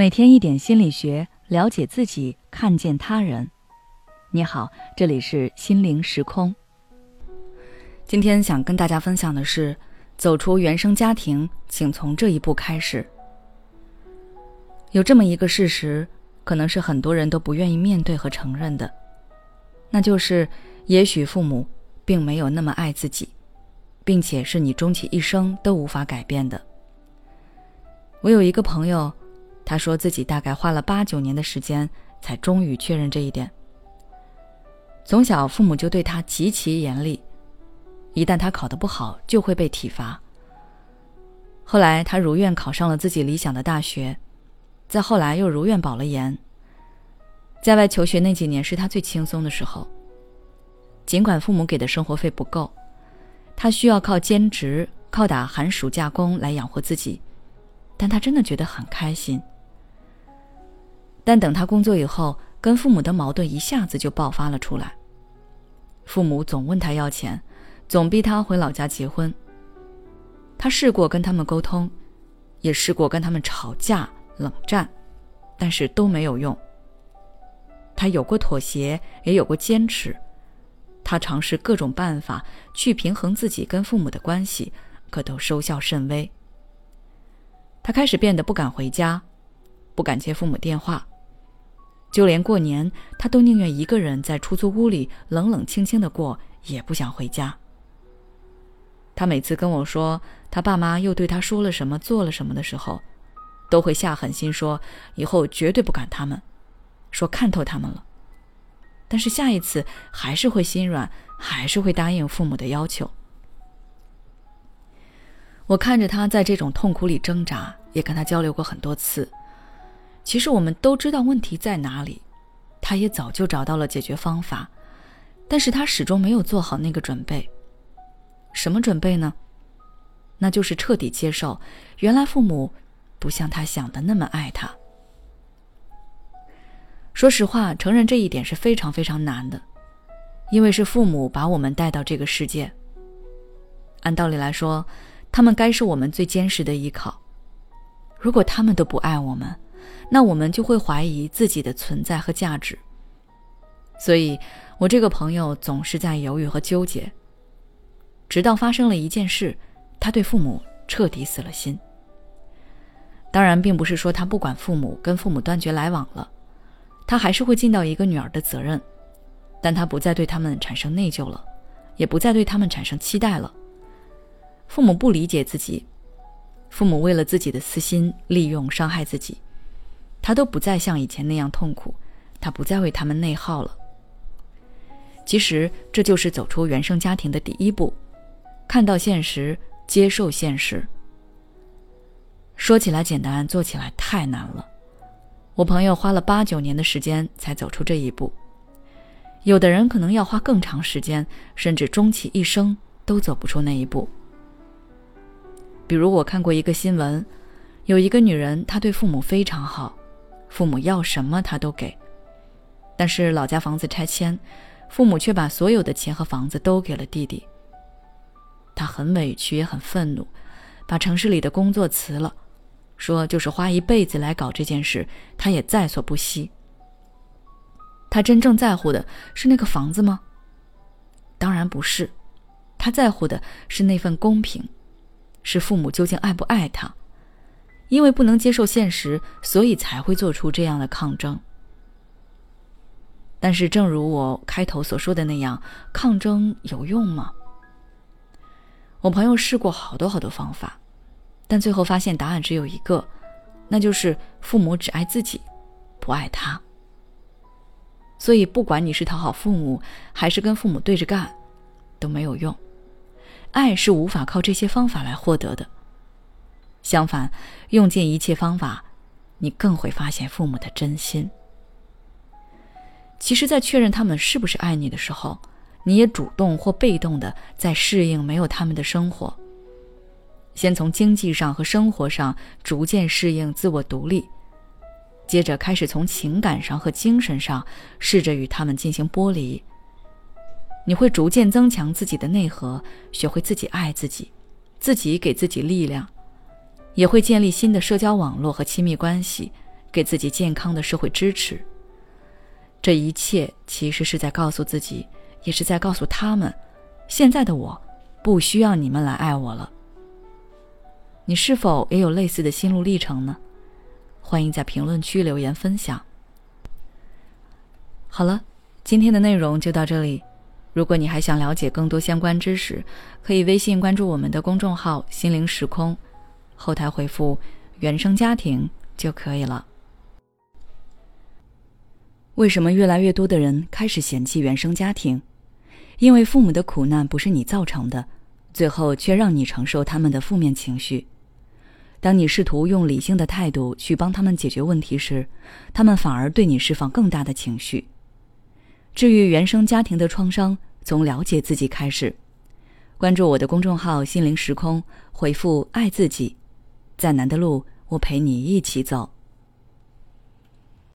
每天一点心理学，了解自己，看见他人。你好，这里是心灵时空。今天想跟大家分享的是，走出原生家庭，请从这一步开始。有这么一个事实，可能是很多人都不愿意面对和承认的，那就是，也许父母并没有那么爱自己，并且是你终其一生都无法改变的。我有一个朋友。他说自己大概花了八九年的时间，才终于确认这一点。从小父母就对他极其严厉，一旦他考得不好，就会被体罚。后来他如愿考上了自己理想的大学，再后来又如愿保了研。在外求学那几年是他最轻松的时候。尽管父母给的生活费不够，他需要靠兼职、靠打寒暑假工来养活自己，但他真的觉得很开心。但等他工作以后，跟父母的矛盾一下子就爆发了出来。父母总问他要钱，总逼他回老家结婚。他试过跟他们沟通，也试过跟他们吵架冷战，但是都没有用。他有过妥协，也有过坚持。他尝试各种办法去平衡自己跟父母的关系，可都收效甚微。他开始变得不敢回家，不敢接父母电话。就连过年，他都宁愿一个人在出租屋里冷冷清清的过，也不想回家。他每次跟我说他爸妈又对他说了什么、做了什么的时候，都会下狠心说以后绝对不赶他们，说看透他们了。但是下一次还是会心软，还是会答应父母的要求。我看着他在这种痛苦里挣扎，也跟他交流过很多次。其实我们都知道问题在哪里，他也早就找到了解决方法，但是他始终没有做好那个准备。什么准备呢？那就是彻底接受，原来父母不像他想的那么爱他。说实话，承认这一点是非常非常难的，因为是父母把我们带到这个世界。按道理来说，他们该是我们最坚实的依靠。如果他们都不爱我们，那我们就会怀疑自己的存在和价值。所以，我这个朋友总是在犹豫和纠结。直到发生了一件事，他对父母彻底死了心。当然，并不是说他不管父母，跟父母断绝来往了，他还是会尽到一个女儿的责任，但他不再对他们产生内疚了，也不再对他们产生期待了。父母不理解自己，父母为了自己的私心利用伤害自己。他都不再像以前那样痛苦，他不再为他们内耗了。其实这就是走出原生家庭的第一步，看到现实，接受现实。说起来简单，做起来太难了。我朋友花了八九年的时间才走出这一步，有的人可能要花更长时间，甚至终其一生都走不出那一步。比如我看过一个新闻，有一个女人，她对父母非常好。父母要什么他都给，但是老家房子拆迁，父母却把所有的钱和房子都给了弟弟。他很委屈也很愤怒，把城市里的工作辞了，说就是花一辈子来搞这件事，他也在所不惜。他真正在乎的是那个房子吗？当然不是，他在乎的是那份公平，是父母究竟爱不爱他。因为不能接受现实，所以才会做出这样的抗争。但是，正如我开头所说的那样，抗争有用吗？我朋友试过好多好多方法，但最后发现答案只有一个，那就是父母只爱自己，不爱他。所以，不管你是讨好父母，还是跟父母对着干，都没有用。爱是无法靠这些方法来获得的。相反，用尽一切方法，你更会发现父母的真心。其实，在确认他们是不是爱你的时候，你也主动或被动的在适应没有他们的生活。先从经济上和生活上逐渐适应自我独立，接着开始从情感上和精神上试着与他们进行剥离。你会逐渐增强自己的内核，学会自己爱自己，自己给自己力量。也会建立新的社交网络和亲密关系，给自己健康的社会支持。这一切其实是在告诉自己，也是在告诉他们，现在的我不需要你们来爱我了。你是否也有类似的心路历程呢？欢迎在评论区留言分享。好了，今天的内容就到这里。如果你还想了解更多相关知识，可以微信关注我们的公众号“心灵时空”，后台回复“原生家庭”就可以了。为什么越来越多的人开始嫌弃原生家庭？因为父母的苦难不是你造成的，最后却让你承受他们的负面情绪。当你试图用理性的态度去帮他们解决问题时，他们反而对你释放更大的情绪。治愈原生家庭的创伤，从了解自己开始。关注我的公众号“心灵时空”，回复“爱自己”，再难的路，我陪你一起走。